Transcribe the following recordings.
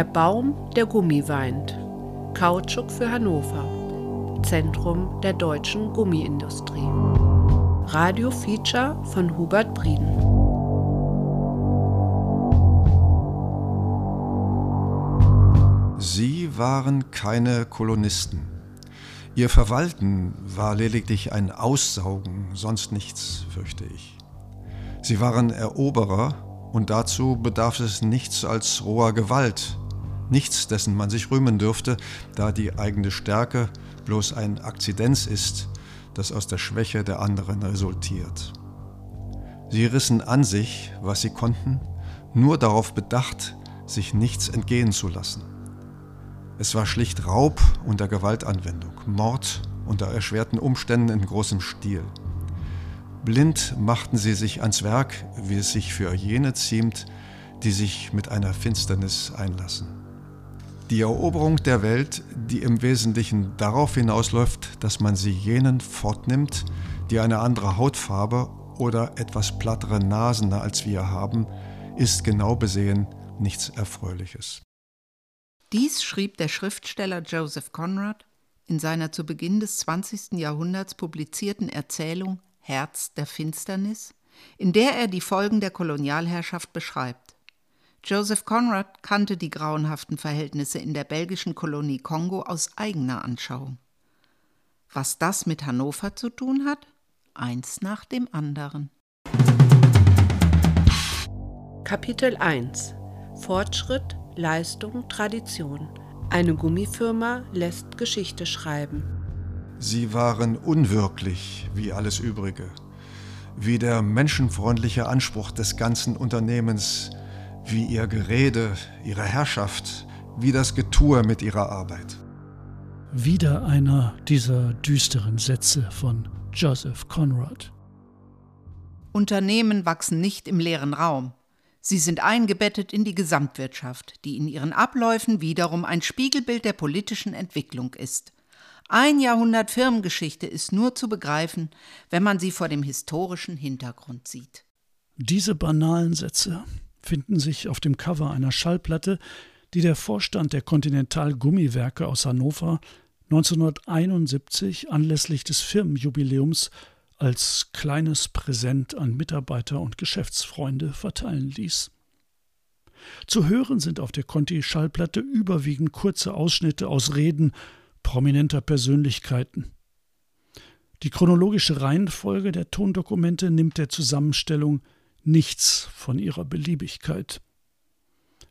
Der Baum, der Gummi weint. Kautschuk für Hannover. Zentrum der deutschen Gummiindustrie. Radio-Feature von Hubert Brieden. Sie waren keine Kolonisten. Ihr Verwalten war lediglich ein Aussaugen, sonst nichts, fürchte ich. Sie waren Eroberer und dazu bedarf es nichts als roher Gewalt, nichts, dessen man sich rühmen dürfte, da die eigene Stärke bloß ein Akzidenz ist, das aus der Schwäche der anderen resultiert. Sie rissen an sich, was sie konnten, nur darauf bedacht, sich nichts entgehen zu lassen. Es war schlicht Raub unter Gewaltanwendung, Mord unter erschwerten Umständen in großem Stil. Blind machten sie sich ans Werk, wie es sich für jene ziemt, die sich mit einer Finsternis einlassen. Die Eroberung der Welt, die im Wesentlichen darauf hinausläuft, dass man sie jenen fortnimmt, die eine andere Hautfarbe oder etwas plattere Nasen als wir haben, ist genau besehen nichts Erfreuliches. Dies schrieb der Schriftsteller Joseph Conrad in seiner zu Beginn des 20. Jahrhunderts publizierten Erzählung Herz der Finsternis, in der er die Folgen der Kolonialherrschaft beschreibt. Joseph Conrad kannte die grauenhaften Verhältnisse in der belgischen Kolonie Kongo aus eigener Anschauung. Was das mit Hannover zu tun hat? Eins nach dem anderen. Kapitel 1 Fortschritt, Leistung, Tradition. Eine Gummifirma lässt Geschichte schreiben. Sie waren unwirklich wie alles Übrige, wie der menschenfreundliche Anspruch des ganzen Unternehmens wie ihr Gerede, ihre Herrschaft, wie das Getue mit ihrer Arbeit. Wieder einer dieser düsteren Sätze von Joseph Conrad. Unternehmen wachsen nicht im leeren Raum. Sie sind eingebettet in die Gesamtwirtschaft, die in ihren Abläufen wiederum ein Spiegelbild der politischen Entwicklung ist. Ein Jahrhundert Firmengeschichte ist nur zu begreifen, wenn man sie vor dem historischen Hintergrund sieht. Diese banalen Sätze finden sich auf dem Cover einer Schallplatte, die der Vorstand der Continental Gummiwerke aus Hannover 1971 anlässlich des Firmenjubiläums als kleines Präsent an Mitarbeiter und Geschäftsfreunde verteilen ließ. Zu hören sind auf der Conti-Schallplatte überwiegend kurze Ausschnitte aus Reden prominenter Persönlichkeiten. Die chronologische Reihenfolge der Tondokumente nimmt der Zusammenstellung nichts von ihrer Beliebigkeit.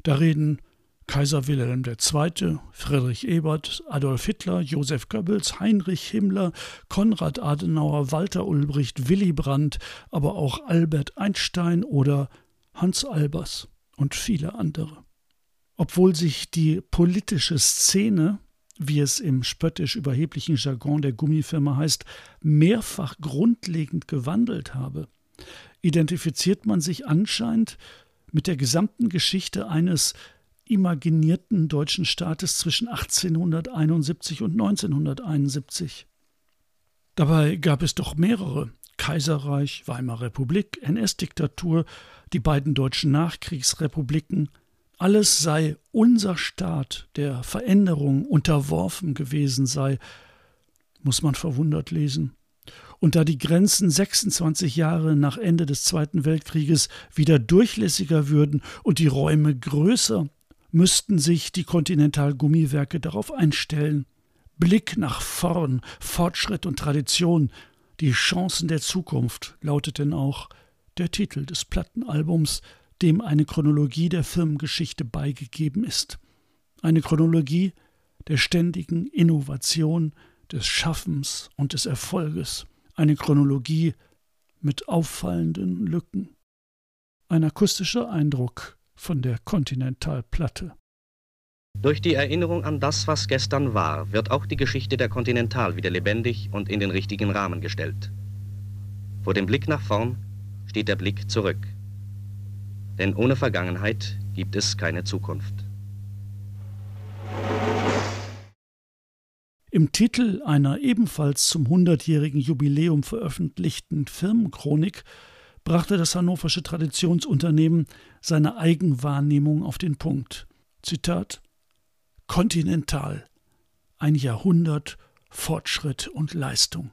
Da reden Kaiser Wilhelm II., Friedrich Ebert, Adolf Hitler, Josef Goebbels, Heinrich Himmler, Konrad Adenauer, Walter Ulbricht, Willy Brandt, aber auch Albert Einstein oder Hans Albers und viele andere. Obwohl sich die politische Szene, wie es im spöttisch überheblichen Jargon der Gummifirma heißt, mehrfach grundlegend gewandelt habe, identifiziert man sich anscheinend mit der gesamten Geschichte eines imaginierten deutschen Staates zwischen 1871 und 1971. Dabei gab es doch mehrere Kaiserreich, Weimarer Republik, NS-Diktatur, die beiden deutschen Nachkriegsrepubliken, alles sei unser Staat, der Veränderung unterworfen gewesen sei, muss man verwundert lesen. Und da die Grenzen 26 Jahre nach Ende des Zweiten Weltkrieges wieder durchlässiger würden und die Räume größer, müssten sich die Kontinentalgummiwerke darauf einstellen. Blick nach vorn, Fortschritt und Tradition, die Chancen der Zukunft lautet denn auch der Titel des Plattenalbums, dem eine Chronologie der Firmengeschichte beigegeben ist. Eine Chronologie der ständigen Innovation, des Schaffens und des Erfolges eine Chronologie mit auffallenden Lücken. Ein akustischer Eindruck von der Kontinentalplatte. Durch die Erinnerung an das, was gestern war, wird auch die Geschichte der Kontinental wieder lebendig und in den richtigen Rahmen gestellt. Vor dem Blick nach vorn steht der Blick zurück. Denn ohne Vergangenheit gibt es keine Zukunft. Im Titel einer ebenfalls zum hundertjährigen Jubiläum veröffentlichten Firmenchronik brachte das hannoversche Traditionsunternehmen seine Eigenwahrnehmung auf den Punkt. Zitat Kontinental, ein Jahrhundert Fortschritt und Leistung.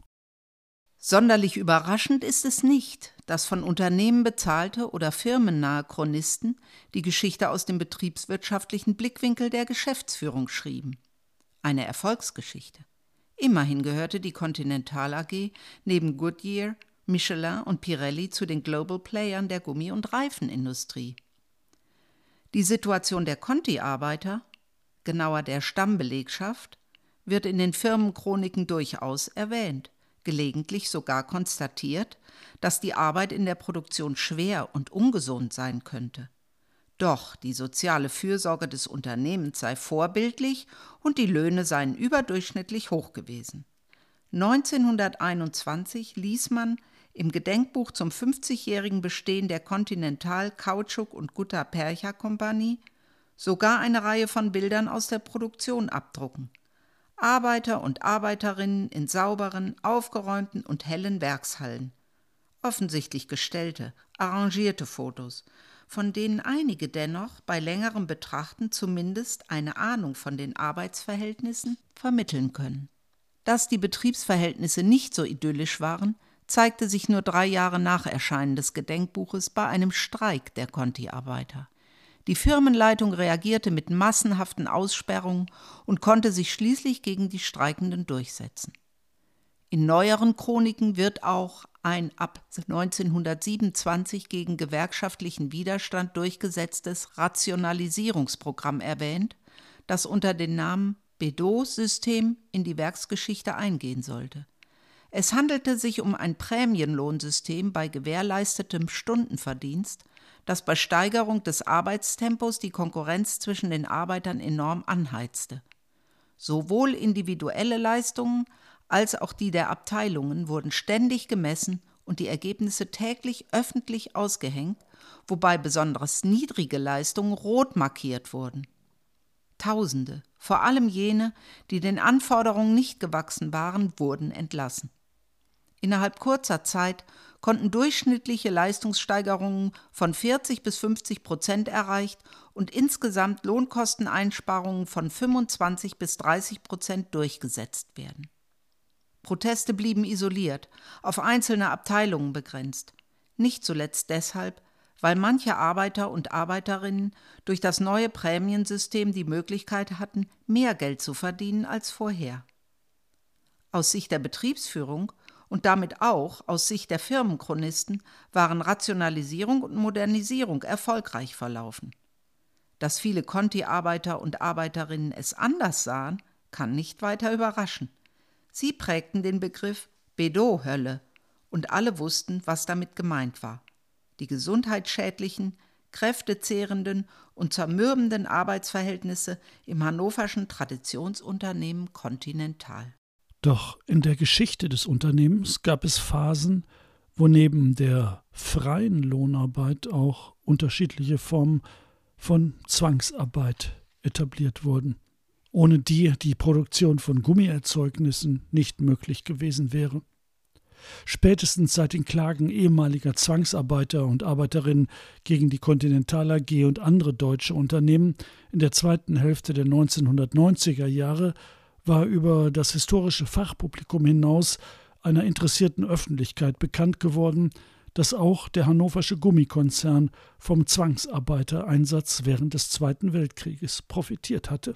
Sonderlich überraschend ist es nicht, dass von Unternehmen bezahlte oder firmennahe Chronisten die Geschichte aus dem betriebswirtschaftlichen Blickwinkel der Geschäftsführung schrieben. Eine Erfolgsgeschichte. Immerhin gehörte die Continental AG neben Goodyear, Michelin und Pirelli zu den Global Playern der Gummi- und Reifenindustrie. Die Situation der Conti-Arbeiter, genauer der Stammbelegschaft, wird in den Firmenchroniken durchaus erwähnt gelegentlich sogar konstatiert, dass die Arbeit in der Produktion schwer und ungesund sein könnte. Doch die soziale Fürsorge des Unternehmens sei vorbildlich und die Löhne seien überdurchschnittlich hoch gewesen. 1921 ließ man im Gedenkbuch zum 50-jährigen Bestehen der Continental Kautschuk und Gutta Percha Kompanie sogar eine Reihe von Bildern aus der Produktion abdrucken – Arbeiter und Arbeiterinnen in sauberen, aufgeräumten und hellen Werkshallen. Offensichtlich gestellte, arrangierte Fotos, von denen einige dennoch bei längerem Betrachten zumindest eine Ahnung von den Arbeitsverhältnissen vermitteln können. Dass die Betriebsverhältnisse nicht so idyllisch waren, zeigte sich nur drei Jahre nach Erscheinen des Gedenkbuches bei einem Streik der Conti-Arbeiter. Die Firmenleitung reagierte mit massenhaften Aussperrungen und konnte sich schließlich gegen die Streikenden durchsetzen. In neueren Chroniken wird auch ein ab 1927 gegen gewerkschaftlichen Widerstand durchgesetztes Rationalisierungsprogramm erwähnt, das unter dem Namen Bedot-System in die Werksgeschichte eingehen sollte. Es handelte sich um ein Prämienlohnsystem bei gewährleistetem Stundenverdienst, das bei Steigerung des Arbeitstempos die Konkurrenz zwischen den Arbeitern enorm anheizte. Sowohl individuelle Leistungen als auch die der Abteilungen wurden ständig gemessen und die Ergebnisse täglich öffentlich ausgehängt, wobei besonders niedrige Leistungen rot markiert wurden. Tausende, vor allem jene, die den Anforderungen nicht gewachsen waren, wurden entlassen. Innerhalb kurzer Zeit konnten durchschnittliche Leistungssteigerungen von 40 bis 50 Prozent erreicht und insgesamt Lohnkosteneinsparungen von 25 bis 30 Prozent durchgesetzt werden. Proteste blieben isoliert, auf einzelne Abteilungen begrenzt, nicht zuletzt deshalb, weil manche Arbeiter und Arbeiterinnen durch das neue Prämiensystem die Möglichkeit hatten, mehr Geld zu verdienen als vorher. Aus Sicht der Betriebsführung und damit auch aus Sicht der Firmenchronisten waren Rationalisierung und Modernisierung erfolgreich verlaufen. Dass viele Conti-Arbeiter und Arbeiterinnen es anders sahen, kann nicht weiter überraschen. Sie prägten den Begriff Bedo-Hölle und alle wussten, was damit gemeint war. Die gesundheitsschädlichen, kräftezehrenden und zermürbenden Arbeitsverhältnisse im hannoverschen Traditionsunternehmen Continental. Doch in der Geschichte des Unternehmens gab es Phasen, wo neben der freien Lohnarbeit auch unterschiedliche Formen von Zwangsarbeit etabliert wurden, ohne die die Produktion von Gummierzeugnissen nicht möglich gewesen wäre. Spätestens seit den Klagen ehemaliger Zwangsarbeiter und Arbeiterinnen gegen die Continental AG und andere deutsche Unternehmen in der zweiten Hälfte der 1990er Jahre war über das historische Fachpublikum hinaus einer interessierten Öffentlichkeit bekannt geworden, dass auch der hannoversche Gummikonzern vom Zwangsarbeitereinsatz während des Zweiten Weltkrieges profitiert hatte.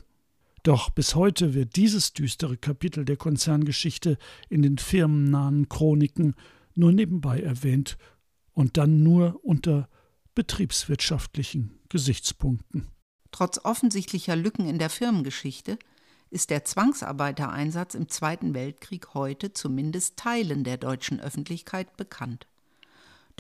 Doch bis heute wird dieses düstere Kapitel der Konzerngeschichte in den firmennahen Chroniken nur nebenbei erwähnt und dann nur unter betriebswirtschaftlichen Gesichtspunkten. Trotz offensichtlicher Lücken in der Firmengeschichte ist der Zwangsarbeitereinsatz im Zweiten Weltkrieg heute zumindest Teilen der deutschen Öffentlichkeit bekannt.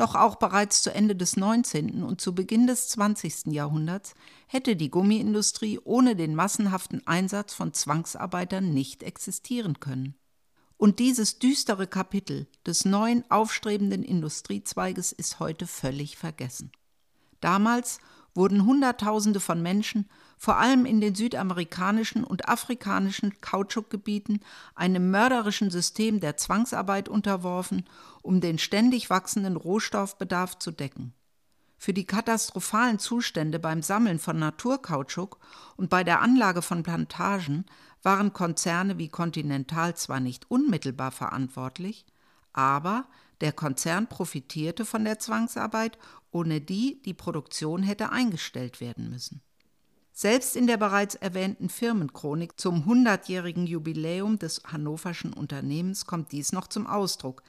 Doch auch bereits zu Ende des 19. und zu Beginn des 20. Jahrhunderts hätte die Gummiindustrie ohne den massenhaften Einsatz von Zwangsarbeitern nicht existieren können. Und dieses düstere Kapitel des neuen aufstrebenden Industriezweiges ist heute völlig vergessen. Damals wurden Hunderttausende von Menschen, vor allem in den südamerikanischen und afrikanischen Kautschukgebieten, einem mörderischen System der Zwangsarbeit unterworfen, um den ständig wachsenden Rohstoffbedarf zu decken. Für die katastrophalen Zustände beim Sammeln von Naturkautschuk und bei der Anlage von Plantagen waren Konzerne wie Continental zwar nicht unmittelbar verantwortlich, aber der Konzern profitierte von der Zwangsarbeit, ohne die die Produktion hätte eingestellt werden müssen. Selbst in der bereits erwähnten Firmenchronik zum 100-jährigen Jubiläum des hannoverschen Unternehmens kommt dies noch zum Ausdruck.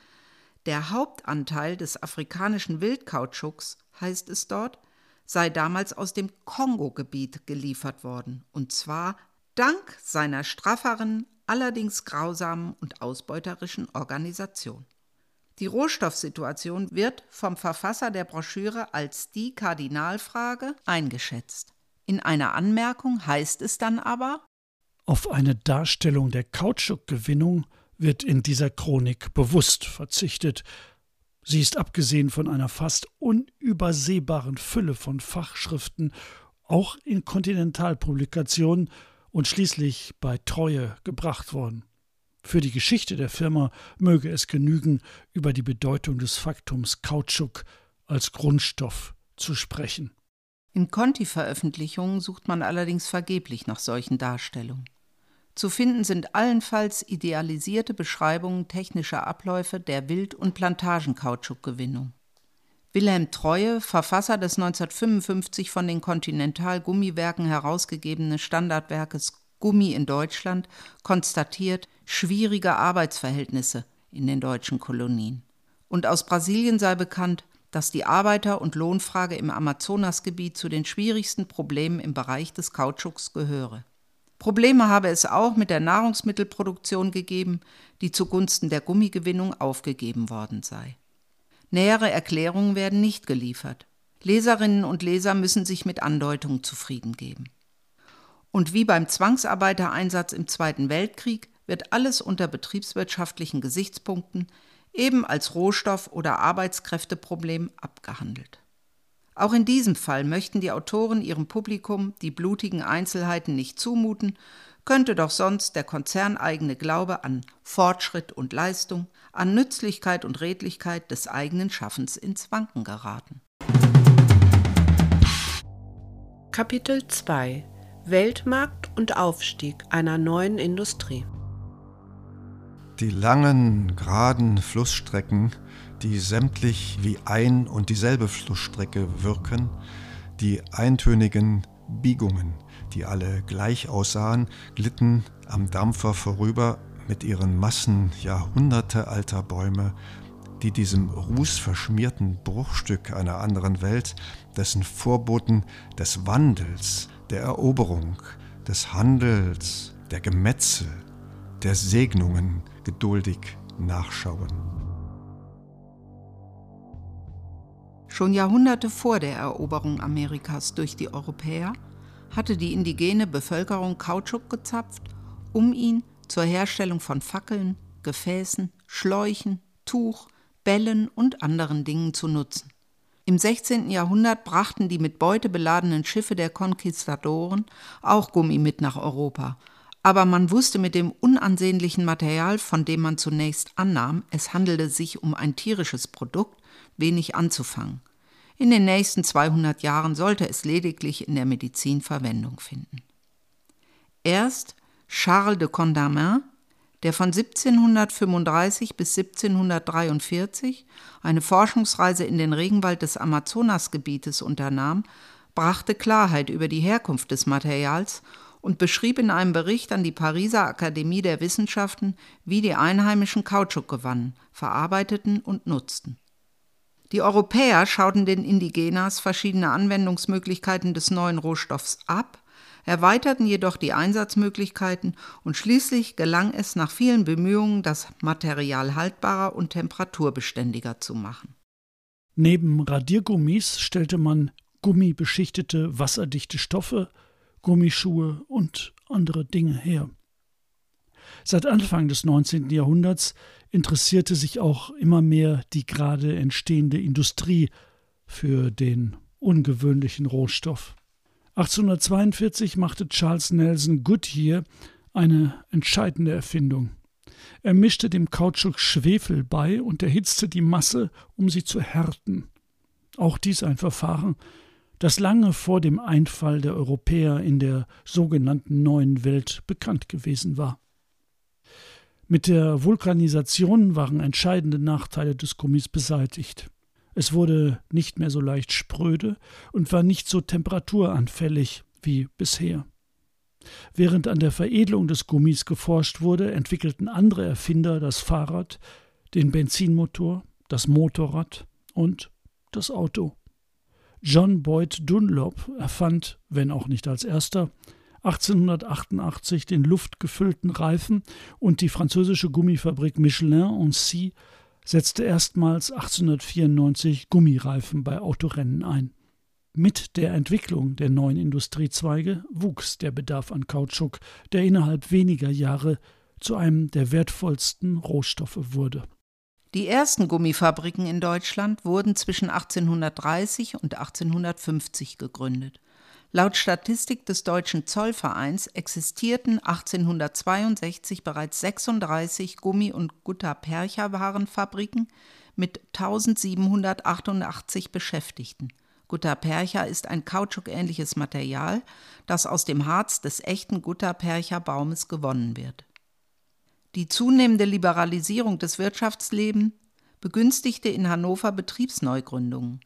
Der Hauptanteil des afrikanischen Wildkautschuks, heißt es dort, sei damals aus dem Kongo-Gebiet geliefert worden, und zwar dank seiner strafferen, allerdings grausamen und ausbeuterischen Organisation. Die Rohstoffsituation wird vom Verfasser der Broschüre als die Kardinalfrage eingeschätzt. In einer Anmerkung heißt es dann aber Auf eine Darstellung der Kautschukgewinnung wird in dieser Chronik bewusst verzichtet. Sie ist abgesehen von einer fast unübersehbaren Fülle von Fachschriften auch in Kontinentalpublikationen und schließlich bei Treue gebracht worden. Für die Geschichte der Firma möge es genügen, über die Bedeutung des Faktums Kautschuk als Grundstoff zu sprechen. In Conti-Veröffentlichungen sucht man allerdings vergeblich nach solchen Darstellungen. Zu finden sind allenfalls idealisierte Beschreibungen technischer Abläufe der Wild- und Plantagenkautschukgewinnung. Wilhelm Treue, Verfasser des 1955 von den Continental Gummiwerken herausgegebenen Standardwerkes Gummi in Deutschland, konstatiert schwierige Arbeitsverhältnisse in den deutschen Kolonien. Und aus Brasilien sei bekannt, dass die Arbeiter- und Lohnfrage im Amazonasgebiet zu den schwierigsten Problemen im Bereich des Kautschuks gehöre. Probleme habe es auch mit der Nahrungsmittelproduktion gegeben, die zugunsten der Gummigewinnung aufgegeben worden sei. Nähere Erklärungen werden nicht geliefert. Leserinnen und Leser müssen sich mit Andeutungen zufrieden geben. Und wie beim Zwangsarbeitereinsatz im Zweiten Weltkrieg wird alles unter betriebswirtschaftlichen Gesichtspunkten eben als Rohstoff- oder Arbeitskräfteproblem abgehandelt. Auch in diesem Fall möchten die Autoren ihrem Publikum die blutigen Einzelheiten nicht zumuten, könnte doch sonst der konzerneigene Glaube an Fortschritt und Leistung, an Nützlichkeit und Redlichkeit des eigenen Schaffens ins Wanken geraten. Kapitel 2 Weltmarkt und Aufstieg einer neuen Industrie die langen, geraden Flussstrecken, die sämtlich wie ein und dieselbe Flussstrecke wirken, die eintönigen Biegungen, die alle gleich aussahen, glitten am Dampfer vorüber mit ihren Massen jahrhundertealter Bäume, die diesem rußverschmierten Bruchstück einer anderen Welt, dessen Vorboten des Wandels, der Eroberung, des Handels, der Gemetzel, der Segnungen geduldig nachschauen. Schon Jahrhunderte vor der Eroberung Amerikas durch die Europäer hatte die indigene Bevölkerung Kautschuk gezapft, um ihn zur Herstellung von Fackeln, Gefäßen, Schläuchen, Tuch, Bällen und anderen Dingen zu nutzen. Im 16. Jahrhundert brachten die mit Beute beladenen Schiffe der Konquistadoren auch Gummi mit nach Europa aber man wusste mit dem unansehnlichen Material, von dem man zunächst annahm, es handele sich um ein tierisches Produkt, wenig anzufangen. In den nächsten 200 Jahren sollte es lediglich in der Medizin Verwendung finden. Erst Charles de Condamine, der von 1735 bis 1743 eine Forschungsreise in den Regenwald des Amazonasgebietes unternahm, brachte Klarheit über die Herkunft des Materials und beschrieb in einem Bericht an die Pariser Akademie der Wissenschaften, wie die Einheimischen Kautschuk gewannen, verarbeiteten und nutzten. Die Europäer schauten den Indigenas verschiedene Anwendungsmöglichkeiten des neuen Rohstoffs ab, erweiterten jedoch die Einsatzmöglichkeiten und schließlich gelang es nach vielen Bemühungen, das Material haltbarer und temperaturbeständiger zu machen. Neben Radiergummis stellte man gummibeschichtete, wasserdichte Stoffe, Gummischuhe und andere Dinge her. Seit Anfang des 19. Jahrhunderts interessierte sich auch immer mehr die gerade entstehende Industrie für den ungewöhnlichen Rohstoff. 1842 machte Charles Nelson Goodyear eine entscheidende Erfindung. Er mischte dem Kautschuk Schwefel bei und erhitzte die Masse, um sie zu härten. Auch dies ein Verfahren, das lange vor dem Einfall der Europäer in der sogenannten neuen Welt bekannt gewesen war. Mit der Vulkanisation waren entscheidende Nachteile des Gummis beseitigt. Es wurde nicht mehr so leicht spröde und war nicht so temperaturanfällig wie bisher. Während an der Veredelung des Gummis geforscht wurde, entwickelten andere Erfinder das Fahrrad, den Benzinmotor, das Motorrad und das Auto. John Boyd Dunlop erfand, wenn auch nicht als erster, 1888 den luftgefüllten Reifen und die französische Gummifabrik Michelin en Sy setzte erstmals 1894 Gummireifen bei Autorennen ein. Mit der Entwicklung der neuen Industriezweige wuchs der Bedarf an Kautschuk, der innerhalb weniger Jahre zu einem der wertvollsten Rohstoffe wurde. Die ersten Gummifabriken in Deutschland wurden zwischen 1830 und 1850 gegründet. Laut Statistik des Deutschen Zollvereins existierten 1862 bereits 36 Gummi- und Gutta-Percha-Warenfabriken mit 1788 Beschäftigten. Gutta-Percha ist ein kautschukähnliches Material, das aus dem Harz des echten Gutta-Percha-Baumes gewonnen wird. Die zunehmende Liberalisierung des Wirtschaftslebens begünstigte in Hannover Betriebsneugründungen.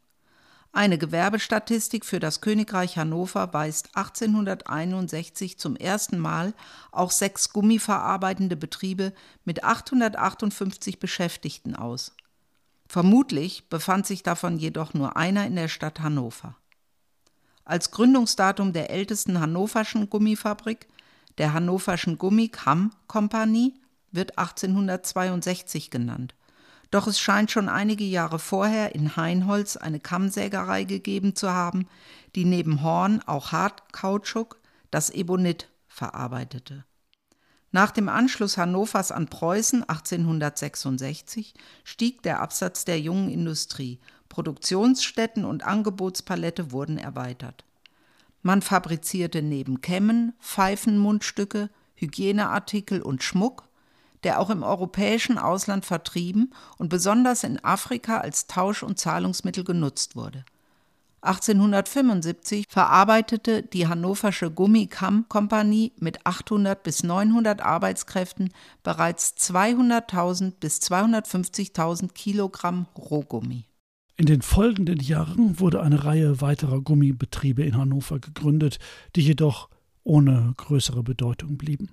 Eine Gewerbestatistik für das Königreich Hannover weist 1861 zum ersten Mal auch sechs gummiverarbeitende Betriebe mit 858 Beschäftigten aus. Vermutlich befand sich davon jedoch nur einer in der Stadt Hannover. Als Gründungsdatum der ältesten hannoverschen Gummifabrik, der Hannoverschen Gummikamm Kompanie, wird 1862 genannt doch es scheint schon einige Jahre vorher in Heinholz eine Kammsägerei gegeben zu haben, die neben Horn auch Hartkautschuk, das Ebonit, verarbeitete. Nach dem Anschluss Hannovers an Preußen 1866 stieg der Absatz der jungen Industrie. Produktionsstätten und Angebotspalette wurden erweitert. Man fabrizierte neben Kämmen, Pfeifenmundstücke, Hygieneartikel und Schmuck der auch im europäischen Ausland vertrieben und besonders in Afrika als Tausch- und Zahlungsmittel genutzt wurde. 1875 verarbeitete die hannoversche Gummikamm-Kompanie mit 800 bis 900 Arbeitskräften bereits 200.000 bis 250.000 Kilogramm Rohgummi. In den folgenden Jahren wurde eine Reihe weiterer Gummibetriebe in Hannover gegründet, die jedoch ohne größere Bedeutung blieben.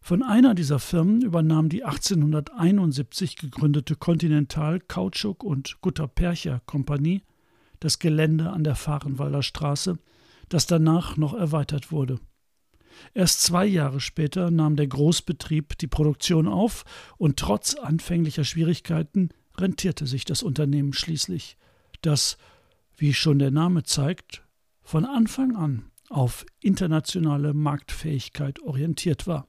Von einer dieser Firmen übernahm die 1871 gegründete Continental Kautschuk und Gutta-Percha Kompanie das Gelände an der Fahrenwalder Straße, das danach noch erweitert wurde. Erst zwei Jahre später nahm der Großbetrieb die Produktion auf und trotz anfänglicher Schwierigkeiten rentierte sich das Unternehmen schließlich, das, wie schon der Name zeigt, von Anfang an auf internationale Marktfähigkeit orientiert war.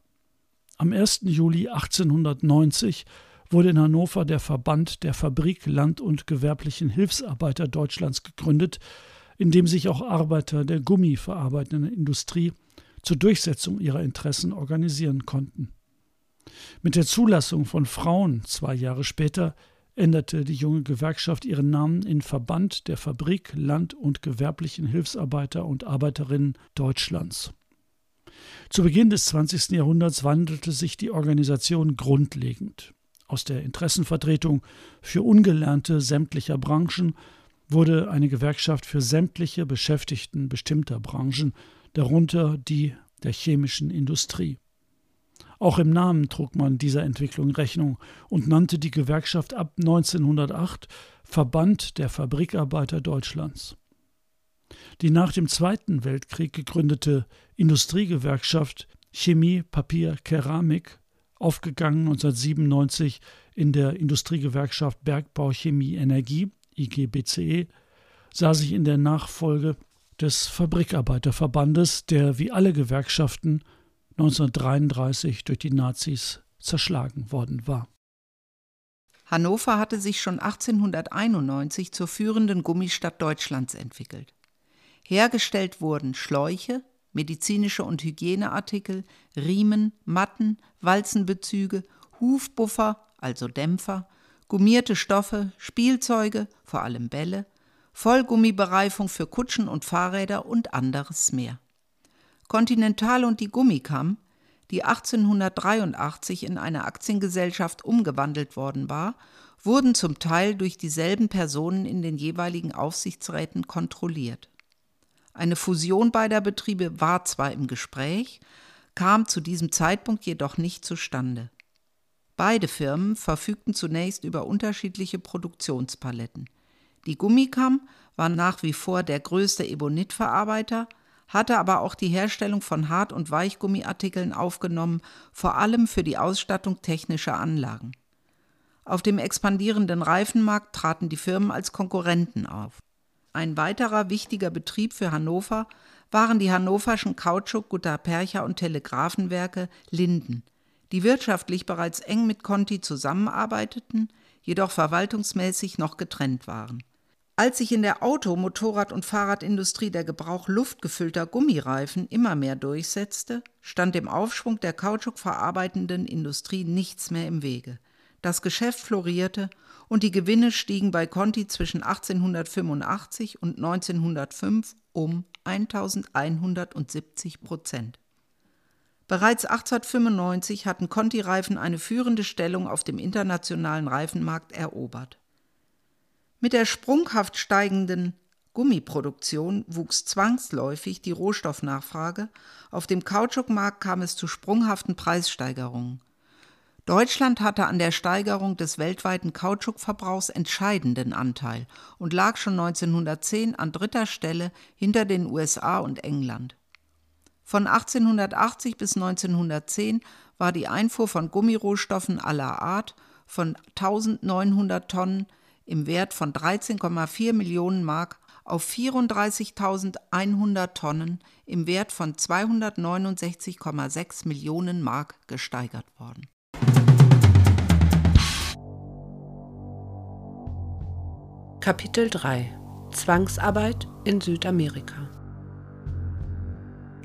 Am 1. Juli 1890 wurde in Hannover der Verband der Fabrik-, Land- und gewerblichen Hilfsarbeiter Deutschlands gegründet, in dem sich auch Arbeiter der gummiverarbeitenden Industrie zur Durchsetzung ihrer Interessen organisieren konnten. Mit der Zulassung von Frauen zwei Jahre später änderte die junge Gewerkschaft ihren Namen in Verband der Fabrik-, Land- und gewerblichen Hilfsarbeiter und Arbeiterinnen Deutschlands. Zu Beginn des 20. Jahrhunderts wandelte sich die Organisation grundlegend. Aus der Interessenvertretung für Ungelernte sämtlicher Branchen wurde eine Gewerkschaft für sämtliche Beschäftigten bestimmter Branchen, darunter die der chemischen Industrie. Auch im Namen trug man dieser Entwicklung Rechnung und nannte die Gewerkschaft ab 1908 Verband der Fabrikarbeiter Deutschlands. Die nach dem Zweiten Weltkrieg gegründete Industriegewerkschaft Chemie, Papier, Keramik, aufgegangen 1997 in der Industriegewerkschaft Bergbau, Chemie, Energie, IGBCE, sah sich in der Nachfolge des Fabrikarbeiterverbandes, der wie alle Gewerkschaften 1933 durch die Nazis zerschlagen worden war. Hannover hatte sich schon 1891 zur führenden Gummistadt Deutschlands entwickelt. Hergestellt wurden Schläuche, medizinische und Hygieneartikel, Riemen, Matten, Walzenbezüge, Hufbuffer, also Dämpfer, gummierte Stoffe, Spielzeuge, vor allem Bälle, Vollgummibereifung für Kutschen und Fahrräder und anderes mehr. Continental und die Gummikam, die 1883 in eine Aktiengesellschaft umgewandelt worden war, wurden zum Teil durch dieselben Personen in den jeweiligen Aufsichtsräten kontrolliert. Eine Fusion beider Betriebe war zwar im Gespräch, kam zu diesem Zeitpunkt jedoch nicht zustande. Beide Firmen verfügten zunächst über unterschiedliche Produktionspaletten. Die Gummikam war nach wie vor der größte Ebonitverarbeiter, hatte aber auch die Herstellung von Hart- und Weichgummiartikeln aufgenommen, vor allem für die Ausstattung technischer Anlagen. Auf dem expandierenden Reifenmarkt traten die Firmen als Konkurrenten auf. Ein weiterer wichtiger Betrieb für Hannover waren die hannoverschen Kautschuk, Gutta-Percha und Telegrafenwerke Linden, die wirtschaftlich bereits eng mit Conti zusammenarbeiteten, jedoch verwaltungsmäßig noch getrennt waren. Als sich in der Auto-, Motorrad- und Fahrradindustrie der Gebrauch luftgefüllter Gummireifen immer mehr durchsetzte, stand dem Aufschwung der kautschukverarbeitenden Industrie nichts mehr im Wege. Das Geschäft florierte und die Gewinne stiegen bei Conti zwischen 1885 und 1905 um 1170 Prozent. Bereits 1895 hatten Conti-Reifen eine führende Stellung auf dem internationalen Reifenmarkt erobert. Mit der sprunghaft steigenden Gummiproduktion wuchs zwangsläufig die Rohstoffnachfrage, auf dem Kautschukmarkt kam es zu sprunghaften Preissteigerungen. Deutschland hatte an der Steigerung des weltweiten Kautschukverbrauchs entscheidenden Anteil und lag schon 1910 an dritter Stelle hinter den USA und England. Von 1880 bis 1910 war die Einfuhr von Gummirohstoffen aller Art von 1900 Tonnen im Wert von 13,4 Millionen Mark auf 34.100 Tonnen im Wert von 269,6 Millionen Mark gesteigert worden. Kapitel 3 Zwangsarbeit in Südamerika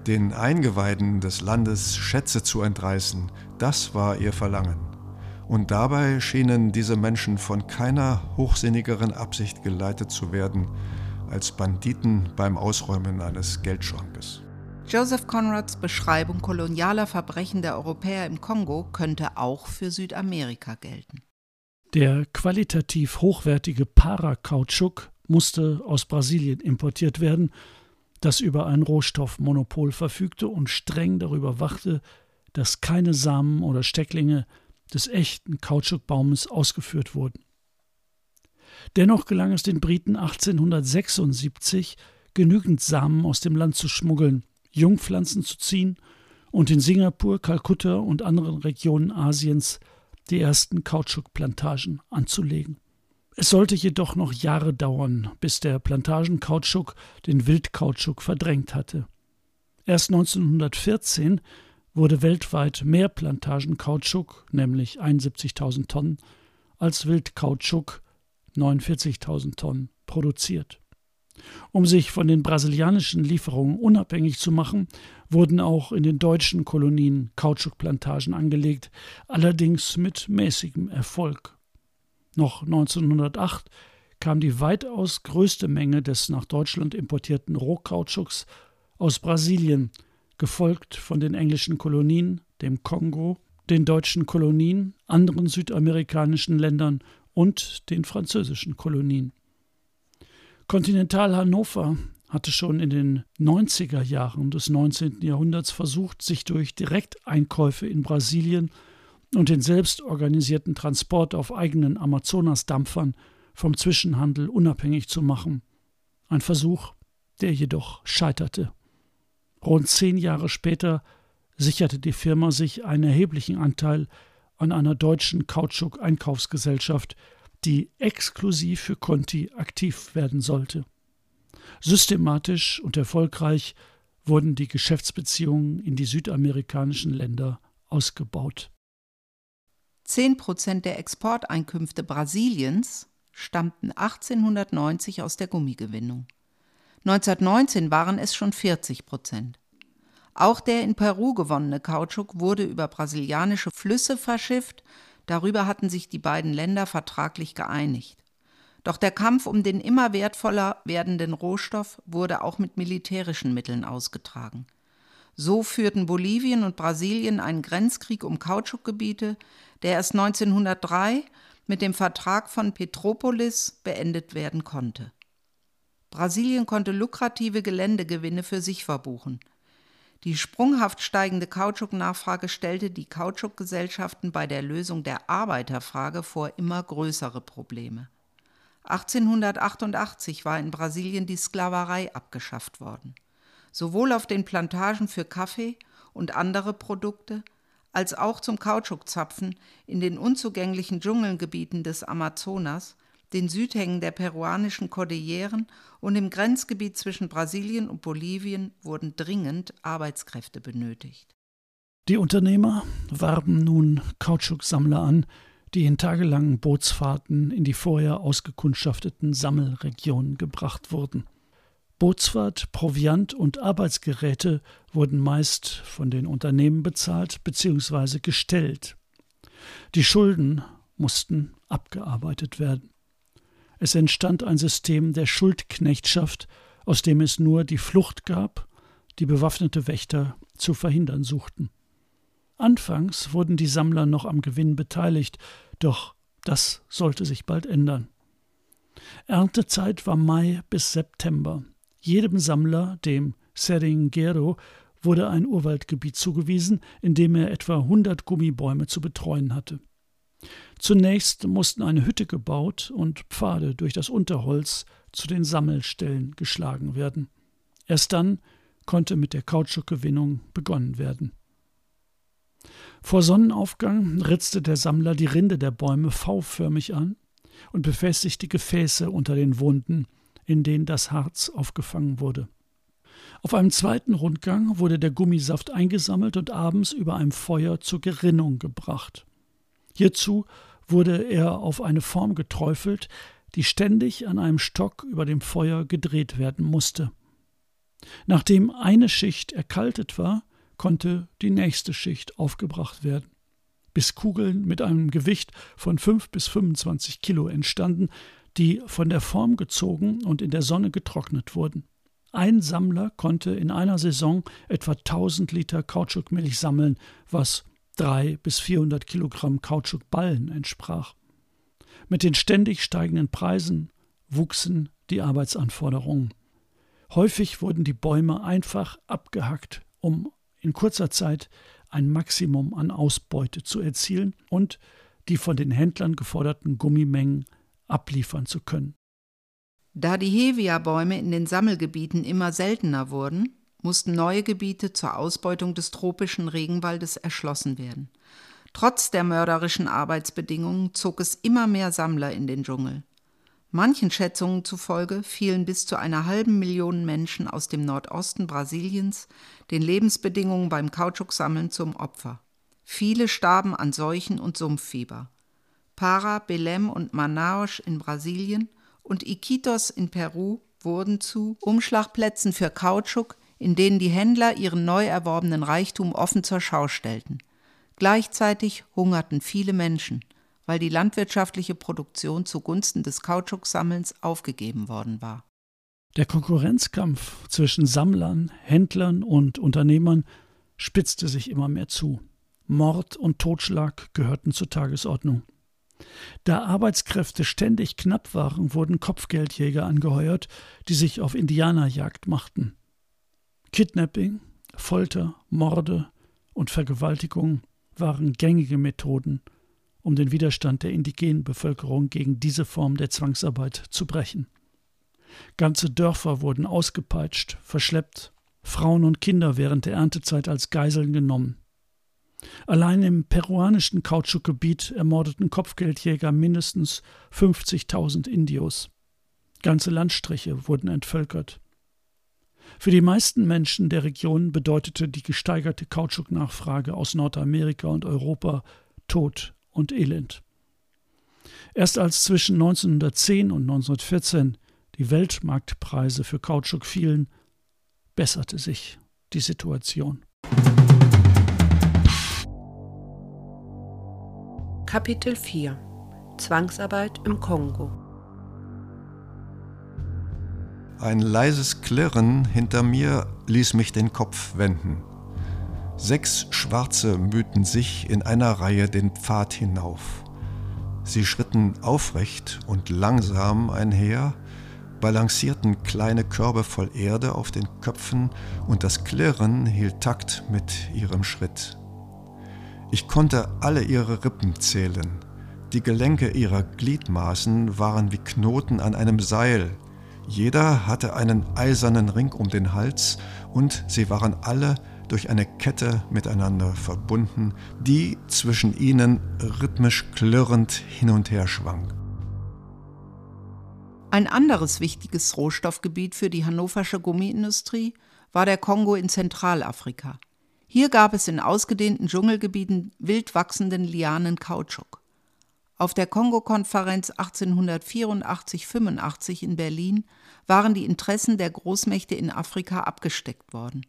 den Eingeweiden des Landes Schätze zu entreißen, das war ihr Verlangen. Und dabei schienen diese Menschen von keiner hochsinnigeren Absicht geleitet zu werden, als Banditen beim Ausräumen eines Geldschrankes. Joseph Conrads Beschreibung kolonialer Verbrechen der Europäer im Kongo könnte auch für Südamerika gelten. Der qualitativ hochwertige Parakautschuk musste aus Brasilien importiert werden, das über ein Rohstoffmonopol verfügte und streng darüber wachte, dass keine Samen oder Stecklinge des echten Kautschukbaumes ausgeführt wurden. Dennoch gelang es den Briten 1876, genügend Samen aus dem Land zu schmuggeln, Jungpflanzen zu ziehen und in Singapur, Kalkutta und anderen Regionen Asiens die ersten Kautschukplantagen anzulegen. Es sollte jedoch noch Jahre dauern, bis der Plantagenkautschuk den Wildkautschuk verdrängt hatte. Erst 1914 wurde weltweit mehr Plantagenkautschuk, nämlich 71.000 Tonnen, als Wildkautschuk, 49.000 Tonnen, produziert. Um sich von den brasilianischen Lieferungen unabhängig zu machen, wurden auch in den deutschen Kolonien Kautschukplantagen angelegt, allerdings mit mäßigem Erfolg. Noch 1908 kam die weitaus größte Menge des nach Deutschland importierten Rohkautschuks aus Brasilien, gefolgt von den englischen Kolonien, dem Kongo, den deutschen Kolonien, anderen südamerikanischen Ländern und den französischen Kolonien. Kontinental Hannover hatte schon in den 90er Jahren des 19. Jahrhunderts versucht, sich durch Direkteinkäufe in Brasilien und den selbstorganisierten Transport auf eigenen Amazonasdampfern vom Zwischenhandel unabhängig zu machen. Ein Versuch, der jedoch scheiterte. Rund zehn Jahre später sicherte die Firma sich einen erheblichen Anteil an einer deutschen Kautschuk-Einkaufsgesellschaft, die exklusiv für Conti aktiv werden sollte. Systematisch und erfolgreich wurden die Geschäftsbeziehungen in die südamerikanischen Länder ausgebaut. 10 Prozent der Exporteinkünfte Brasiliens stammten 1890 aus der Gummigewinnung. 1919 waren es schon 40 Prozent. Auch der in Peru gewonnene Kautschuk wurde über brasilianische Flüsse verschifft, darüber hatten sich die beiden Länder vertraglich geeinigt. Doch der Kampf um den immer wertvoller werdenden Rohstoff wurde auch mit militärischen Mitteln ausgetragen. So führten Bolivien und Brasilien einen Grenzkrieg um Kautschukgebiete, der erst 1903 mit dem Vertrag von Petropolis beendet werden konnte. Brasilien konnte lukrative Geländegewinne für sich verbuchen. Die sprunghaft steigende Kautschuknachfrage stellte die Kautschukgesellschaften bei der Lösung der Arbeiterfrage vor immer größere Probleme. 1888 war in Brasilien die Sklaverei abgeschafft worden. Sowohl auf den Plantagen für Kaffee und andere Produkte als auch zum Kautschukzapfen in den unzugänglichen Dschungelgebieten des Amazonas, den Südhängen der peruanischen Kordilleren und im Grenzgebiet zwischen Brasilien und Bolivien wurden dringend Arbeitskräfte benötigt. Die Unternehmer warben nun Kautschuksammler an, die in tagelangen Bootsfahrten in die vorher ausgekundschafteten Sammelregionen gebracht wurden. Bootsfahrt, Proviant und Arbeitsgeräte wurden meist von den Unternehmen bezahlt bzw. gestellt. Die Schulden mussten abgearbeitet werden. Es entstand ein System der Schuldknechtschaft, aus dem es nur die Flucht gab, die bewaffnete Wächter zu verhindern suchten. Anfangs wurden die Sammler noch am Gewinn beteiligt, doch das sollte sich bald ändern. Erntezeit war Mai bis September. Jedem Sammler, dem Seringuero, wurde ein Urwaldgebiet zugewiesen, in dem er etwa 100 Gummibäume zu betreuen hatte. Zunächst mussten eine Hütte gebaut und Pfade durch das Unterholz zu den Sammelstellen geschlagen werden. Erst dann konnte mit der Kautschukgewinnung begonnen werden. Vor Sonnenaufgang ritzte der Sammler die Rinde der Bäume V-förmig an und befestigte Gefäße unter den Wunden, in denen das Harz aufgefangen wurde. Auf einem zweiten Rundgang wurde der Gummisaft eingesammelt und abends über einem Feuer zur Gerinnung gebracht. Hierzu wurde er auf eine Form geträufelt, die ständig an einem Stock über dem Feuer gedreht werden musste. Nachdem eine Schicht erkaltet war, konnte die nächste Schicht aufgebracht werden, bis Kugeln mit einem Gewicht von 5 bis 25 Kilo entstanden, die von der Form gezogen und in der Sonne getrocknet wurden. Ein Sammler konnte in einer Saison etwa 1000 Liter Kautschukmilch sammeln, was 3 bis 400 Kilogramm Kautschukballen entsprach. Mit den ständig steigenden Preisen wuchsen die Arbeitsanforderungen. Häufig wurden die Bäume einfach abgehackt, um in kurzer Zeit ein Maximum an Ausbeute zu erzielen und die von den Händlern geforderten Gummimengen abliefern zu können. Da die Hevia-Bäume in den Sammelgebieten immer seltener wurden, mussten neue Gebiete zur Ausbeutung des tropischen Regenwaldes erschlossen werden. Trotz der mörderischen Arbeitsbedingungen zog es immer mehr Sammler in den Dschungel. Manchen Schätzungen zufolge fielen bis zu einer halben Million Menschen aus dem Nordosten Brasiliens den Lebensbedingungen beim Kautschuksammeln zum Opfer. Viele starben an Seuchen und Sumpffieber. Para, Belém und Manaus in Brasilien und Iquitos in Peru wurden zu Umschlagplätzen für Kautschuk, in denen die Händler ihren neu erworbenen Reichtum offen zur Schau stellten. Gleichzeitig hungerten viele Menschen – weil die landwirtschaftliche Produktion zugunsten des Kautschuksammelns aufgegeben worden war. Der Konkurrenzkampf zwischen Sammlern, Händlern und Unternehmern spitzte sich immer mehr zu. Mord und Totschlag gehörten zur Tagesordnung. Da Arbeitskräfte ständig knapp waren, wurden Kopfgeldjäger angeheuert, die sich auf Indianerjagd machten. Kidnapping, Folter, Morde und Vergewaltigung waren gängige Methoden, um den Widerstand der indigenen Bevölkerung gegen diese Form der Zwangsarbeit zu brechen. Ganze Dörfer wurden ausgepeitscht, verschleppt, Frauen und Kinder während der Erntezeit als Geiseln genommen. Allein im peruanischen Kautschukgebiet ermordeten Kopfgeldjäger mindestens 50.000 Indios. Ganze Landstriche wurden entvölkert. Für die meisten Menschen der Region bedeutete die gesteigerte Kautschuknachfrage aus Nordamerika und Europa Tod und Elend. Erst als zwischen 1910 und 1914 die Weltmarktpreise für Kautschuk fielen, besserte sich die Situation. Kapitel 4 Zwangsarbeit im Kongo Ein leises Klirren hinter mir ließ mich den Kopf wenden. Sechs Schwarze mühten sich in einer Reihe den Pfad hinauf. Sie schritten aufrecht und langsam einher, balancierten kleine Körbe voll Erde auf den Köpfen und das Klirren hielt Takt mit ihrem Schritt. Ich konnte alle ihre Rippen zählen. Die Gelenke ihrer Gliedmaßen waren wie Knoten an einem Seil. Jeder hatte einen eisernen Ring um den Hals und sie waren alle durch eine Kette miteinander verbunden, die zwischen ihnen rhythmisch klirrend hin und her schwang. Ein anderes wichtiges Rohstoffgebiet für die hannoversche Gummiindustrie war der Kongo in Zentralafrika. Hier gab es in ausgedehnten Dschungelgebieten wild wachsenden Lianen Kautschuk. Auf der Kongo-Konferenz 1884-85 in Berlin waren die Interessen der Großmächte in Afrika abgesteckt worden.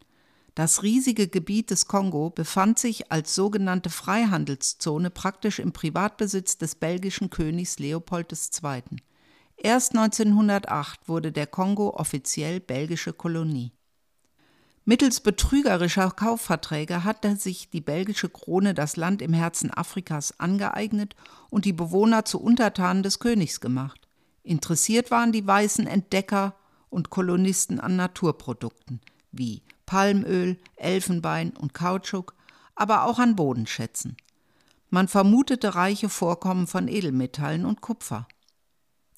Das riesige Gebiet des Kongo befand sich als sogenannte Freihandelszone praktisch im Privatbesitz des belgischen Königs Leopold II. Erst 1908 wurde der Kongo offiziell belgische Kolonie. Mittels betrügerischer Kaufverträge hatte sich die belgische Krone das Land im Herzen Afrikas angeeignet und die Bewohner zu Untertanen des Königs gemacht. Interessiert waren die weißen Entdecker und Kolonisten an Naturprodukten wie Palmöl, Elfenbein und Kautschuk, aber auch an Bodenschätzen. Man vermutete reiche Vorkommen von Edelmetallen und Kupfer.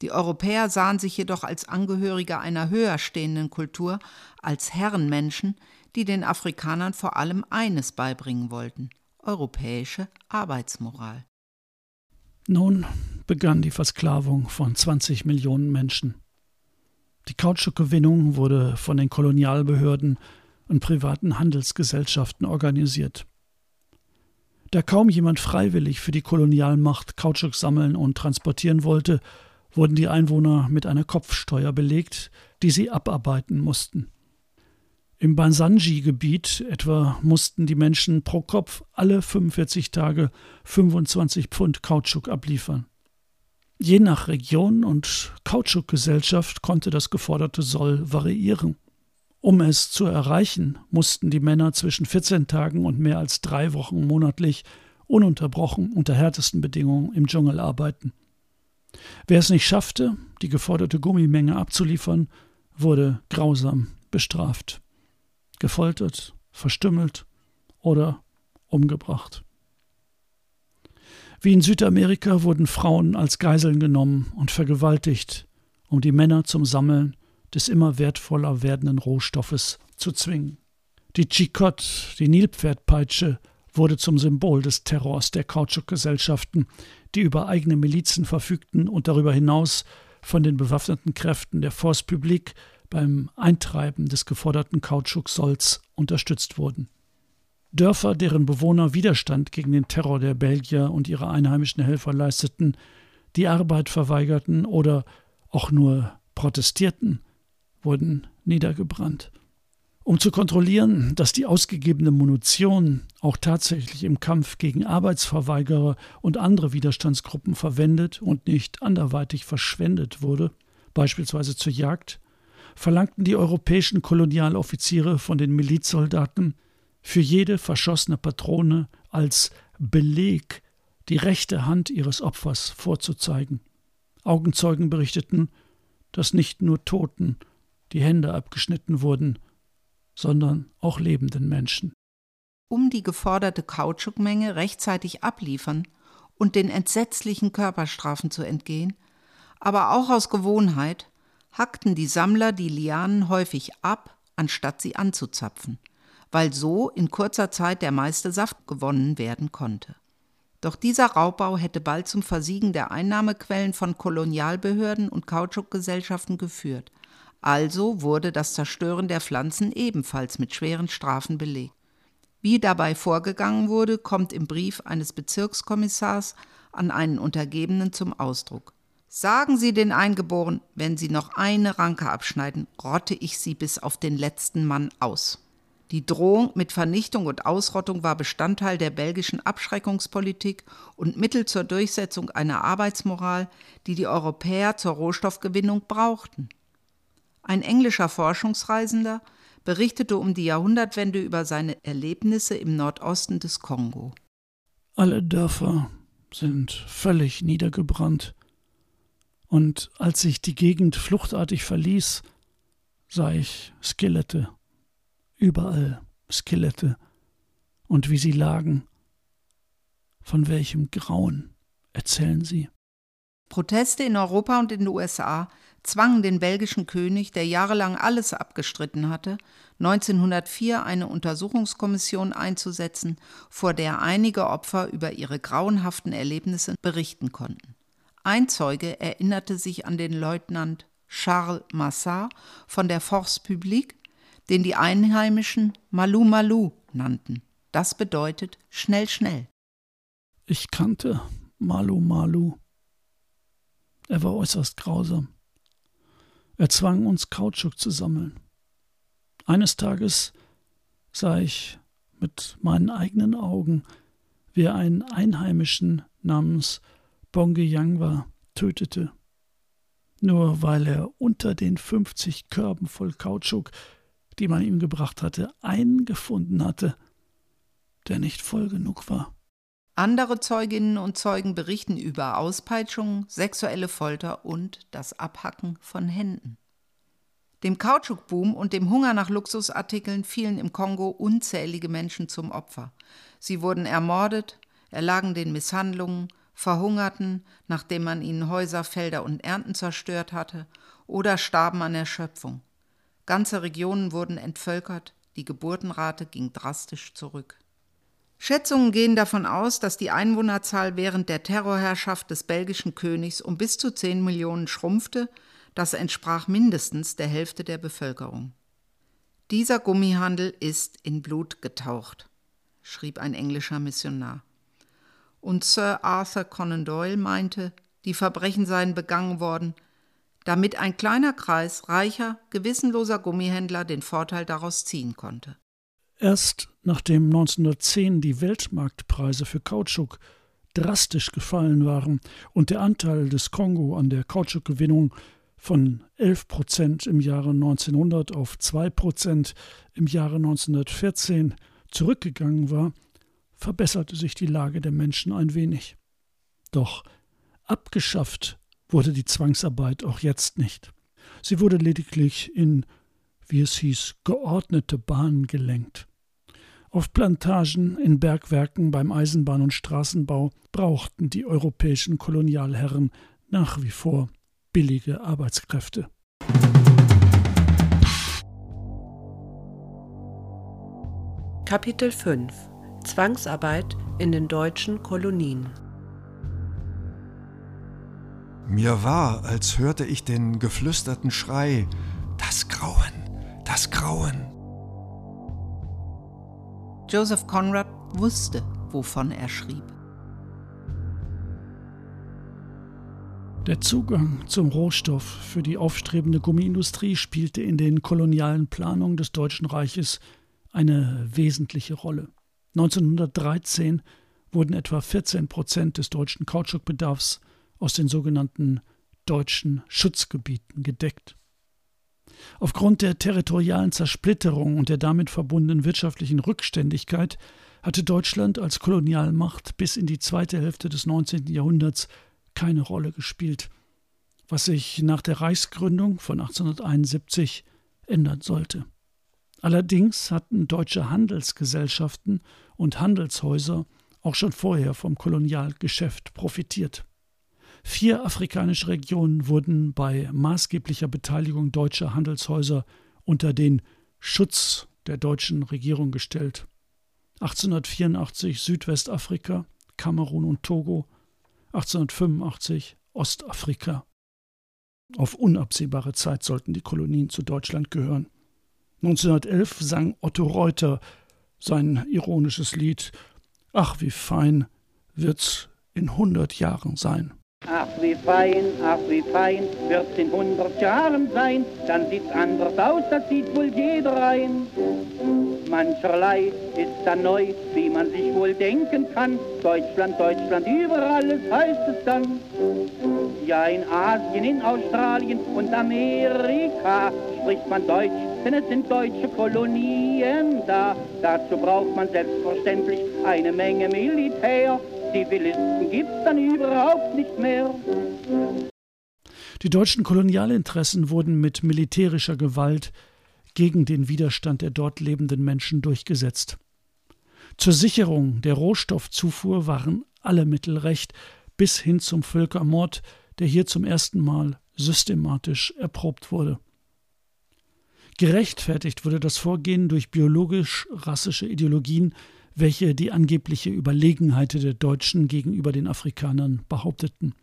Die Europäer sahen sich jedoch als Angehörige einer höher stehenden Kultur, als Herrenmenschen, die den Afrikanern vor allem eines beibringen wollten europäische Arbeitsmoral. Nun begann die Versklavung von 20 Millionen Menschen. Die Kautschukgewinnung wurde von den Kolonialbehörden und privaten Handelsgesellschaften organisiert. Da kaum jemand freiwillig für die Kolonialmacht Kautschuk sammeln und transportieren wollte, wurden die Einwohner mit einer Kopfsteuer belegt, die sie abarbeiten mussten. Im Bansanji-Gebiet etwa mussten die Menschen pro Kopf alle 45 Tage 25 Pfund Kautschuk abliefern. Je nach Region und Kautschukgesellschaft konnte das geforderte Soll variieren. Um es zu erreichen, mussten die Männer zwischen 14 Tagen und mehr als drei Wochen monatlich ununterbrochen unter härtesten Bedingungen im Dschungel arbeiten. Wer es nicht schaffte, die geforderte Gummimenge abzuliefern, wurde grausam bestraft, gefoltert, verstümmelt oder umgebracht. Wie in Südamerika wurden Frauen als Geiseln genommen und vergewaltigt, um die Männer zum Sammeln des immer wertvoller werdenden Rohstoffes zu zwingen. Die Chikot, die Nilpferdpeitsche, wurde zum Symbol des Terrors der Kautschukgesellschaften, die über eigene Milizen verfügten und darüber hinaus von den bewaffneten Kräften der Force Publique beim Eintreiben des geforderten Kautschuksolls unterstützt wurden. Dörfer, deren Bewohner Widerstand gegen den Terror der Belgier und ihre einheimischen Helfer leisteten, die Arbeit verweigerten oder auch nur protestierten, wurden niedergebrannt. Um zu kontrollieren, dass die ausgegebene Munition auch tatsächlich im Kampf gegen Arbeitsverweigerer und andere Widerstandsgruppen verwendet und nicht anderweitig verschwendet wurde, beispielsweise zur Jagd, verlangten die europäischen Kolonialoffiziere von den Milizsoldaten, für jede verschossene Patrone als Beleg die rechte Hand ihres Opfers vorzuzeigen. Augenzeugen berichteten, dass nicht nur Toten die Hände abgeschnitten wurden, sondern auch lebenden Menschen. Um die geforderte Kautschukmenge rechtzeitig abliefern und den entsetzlichen Körperstrafen zu entgehen, aber auch aus Gewohnheit, hackten die Sammler die Lianen häufig ab, anstatt sie anzuzapfen, weil so in kurzer Zeit der meiste Saft gewonnen werden konnte. Doch dieser Raubbau hätte bald zum Versiegen der Einnahmequellen von Kolonialbehörden und Kautschukgesellschaften geführt, also wurde das Zerstören der Pflanzen ebenfalls mit schweren Strafen belegt. Wie dabei vorgegangen wurde, kommt im Brief eines Bezirkskommissars an einen Untergebenen zum Ausdruck. Sagen Sie den Eingeborenen, wenn Sie noch eine Ranke abschneiden, rotte ich Sie bis auf den letzten Mann aus. Die Drohung mit Vernichtung und Ausrottung war Bestandteil der belgischen Abschreckungspolitik und Mittel zur Durchsetzung einer Arbeitsmoral, die die Europäer zur Rohstoffgewinnung brauchten. Ein englischer Forschungsreisender berichtete um die Jahrhundertwende über seine Erlebnisse im Nordosten des Kongo. Alle Dörfer sind völlig niedergebrannt. Und als ich die Gegend fluchtartig verließ, sah ich Skelette. Überall Skelette. Und wie sie lagen. Von welchem Grauen erzählen sie? Proteste in Europa und in den USA zwangen den belgischen König, der jahrelang alles abgestritten hatte, 1904 eine Untersuchungskommission einzusetzen, vor der einige Opfer über ihre grauenhaften Erlebnisse berichten konnten. Ein Zeuge erinnerte sich an den Leutnant Charles Massard von der Force Publique, den die Einheimischen Malu Malu nannten. Das bedeutet schnell, schnell. Ich kannte Malu Malu. Er war äußerst grausam. Er zwang uns Kautschuk zu sammeln. Eines Tages sah ich mit meinen eigenen Augen, wie er einen Einheimischen namens Bonge Yangwa tötete, nur weil er unter den 50 Körben voll Kautschuk, die man ihm gebracht hatte, einen gefunden hatte, der nicht voll genug war. Andere Zeuginnen und Zeugen berichten über Auspeitschungen, sexuelle Folter und das Abhacken von Händen. Dem Kautschukboom und dem Hunger nach Luxusartikeln fielen im Kongo unzählige Menschen zum Opfer. Sie wurden ermordet, erlagen den Misshandlungen, verhungerten, nachdem man ihnen Häuser, Felder und Ernten zerstört hatte, oder starben an Erschöpfung. Ganze Regionen wurden entvölkert, die Geburtenrate ging drastisch zurück. Schätzungen gehen davon aus, dass die Einwohnerzahl während der Terrorherrschaft des belgischen Königs um bis zu 10 Millionen schrumpfte, das entsprach mindestens der Hälfte der Bevölkerung. Dieser Gummihandel ist in Blut getaucht, schrieb ein englischer Missionar. Und Sir Arthur Conan Doyle meinte, die Verbrechen seien begangen worden, damit ein kleiner Kreis reicher, gewissenloser Gummihändler den Vorteil daraus ziehen konnte. Erst nachdem 1910 die Weltmarktpreise für Kautschuk drastisch gefallen waren und der Anteil des Kongo an der Kautschukgewinnung von 11 Prozent im Jahre 1900 auf 2 Prozent im Jahre 1914 zurückgegangen war, verbesserte sich die Lage der Menschen ein wenig. Doch abgeschafft wurde die Zwangsarbeit auch jetzt nicht. Sie wurde lediglich in, wie es hieß, geordnete Bahnen gelenkt. Auf Plantagen, in Bergwerken, beim Eisenbahn- und Straßenbau brauchten die europäischen Kolonialherren nach wie vor billige Arbeitskräfte. Kapitel 5 Zwangsarbeit in den deutschen Kolonien Mir war, als hörte ich den geflüsterten Schrei Das Grauen, das Grauen. Joseph Conrad wusste, wovon er schrieb. Der Zugang zum Rohstoff für die aufstrebende Gummiindustrie spielte in den kolonialen Planungen des Deutschen Reiches eine wesentliche Rolle. 1913 wurden etwa 14 Prozent des deutschen Kautschukbedarfs aus den sogenannten deutschen Schutzgebieten gedeckt. Aufgrund der territorialen Zersplitterung und der damit verbundenen wirtschaftlichen Rückständigkeit hatte Deutschland als Kolonialmacht bis in die zweite Hälfte des 19. Jahrhunderts keine Rolle gespielt, was sich nach der Reichsgründung von 1871 ändern sollte. Allerdings hatten deutsche Handelsgesellschaften und Handelshäuser auch schon vorher vom Kolonialgeschäft profitiert. Vier afrikanische Regionen wurden bei maßgeblicher Beteiligung deutscher Handelshäuser unter den Schutz der deutschen Regierung gestellt. 1884 Südwestafrika, Kamerun und Togo, 1885 Ostafrika. Auf unabsehbare Zeit sollten die Kolonien zu Deutschland gehören. 1911 sang Otto Reuter sein ironisches Lied Ach, wie fein wird's in hundert Jahren sein. Ach wie fein, ach wie fein, wird's in hundert Jahren sein, dann sieht's anders aus, das sieht wohl jeder ein. Mancherlei ist dann neu, wie man sich wohl denken kann. Deutschland, Deutschland, überall es heißt es dann. Ja, in Asien, in Australien und Amerika spricht man Deutsch, denn es sind deutsche Kolonien da. Dazu braucht man selbstverständlich eine Menge Militär. Zivilisten gibt's dann überhaupt nicht mehr. Die deutschen Kolonialinteressen wurden mit militärischer Gewalt gegen den Widerstand der dort lebenden Menschen durchgesetzt. Zur Sicherung der Rohstoffzufuhr waren alle Mittel recht, bis hin zum Völkermord, der hier zum ersten Mal systematisch erprobt wurde. Gerechtfertigt wurde das Vorgehen durch biologisch-rassische Ideologien, welche die angebliche Überlegenheit der Deutschen gegenüber den Afrikanern behaupteten.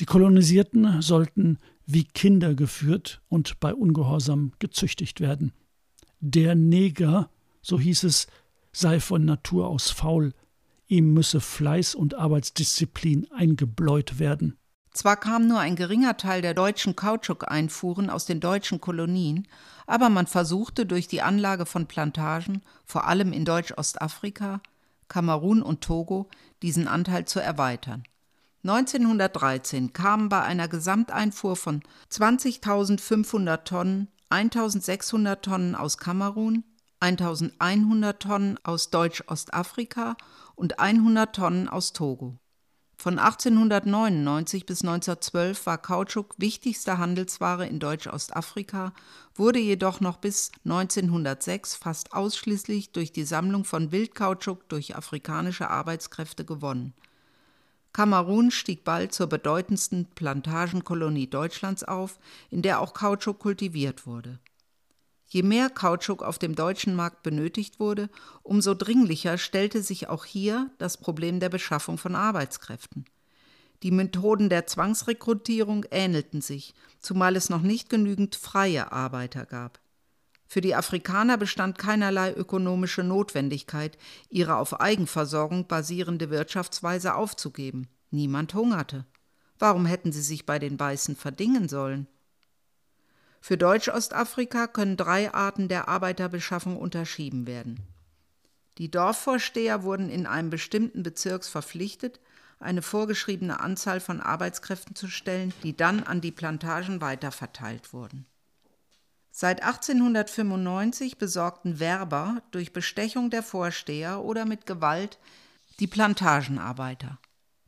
Die Kolonisierten sollten wie Kinder geführt und bei Ungehorsam gezüchtigt werden. Der Neger, so hieß es, sei von Natur aus faul, ihm müsse Fleiß und Arbeitsdisziplin eingebläut werden. Zwar kam nur ein geringer Teil der deutschen Kautschuk-Einfuhren aus den deutschen Kolonien, aber man versuchte durch die Anlage von Plantagen, vor allem in Deutsch-Ostafrika, Kamerun und Togo, diesen Anteil zu erweitern. 1913 kamen bei einer Gesamteinfuhr von 20.500 Tonnen 1.600 Tonnen aus Kamerun, 1.100 Tonnen aus Deutsch-Ostafrika und 100 Tonnen aus Togo. Von 1899 bis 1912 war Kautschuk wichtigste Handelsware in Deutsch-Ostafrika, wurde jedoch noch bis 1906 fast ausschließlich durch die Sammlung von Wildkautschuk durch afrikanische Arbeitskräfte gewonnen. Kamerun stieg bald zur bedeutendsten Plantagenkolonie Deutschlands auf, in der auch Kautschuk kultiviert wurde Je mehr Kautschuk auf dem deutschen Markt benötigt wurde, umso dringlicher stellte sich auch hier das Problem der Beschaffung von Arbeitskräften. Die Methoden der Zwangsrekrutierung ähnelten sich, zumal es noch nicht genügend freie Arbeiter gab. Für die Afrikaner bestand keinerlei ökonomische Notwendigkeit, ihre auf Eigenversorgung basierende Wirtschaftsweise aufzugeben. Niemand hungerte. Warum hätten sie sich bei den Weißen verdingen sollen? Für Deutsch-Ostafrika können drei Arten der Arbeiterbeschaffung unterschieden werden. Die Dorfvorsteher wurden in einem bestimmten Bezirks verpflichtet, eine vorgeschriebene Anzahl von Arbeitskräften zu stellen, die dann an die Plantagen weiterverteilt wurden. Seit 1895 besorgten Werber durch Bestechung der Vorsteher oder mit Gewalt die Plantagenarbeiter.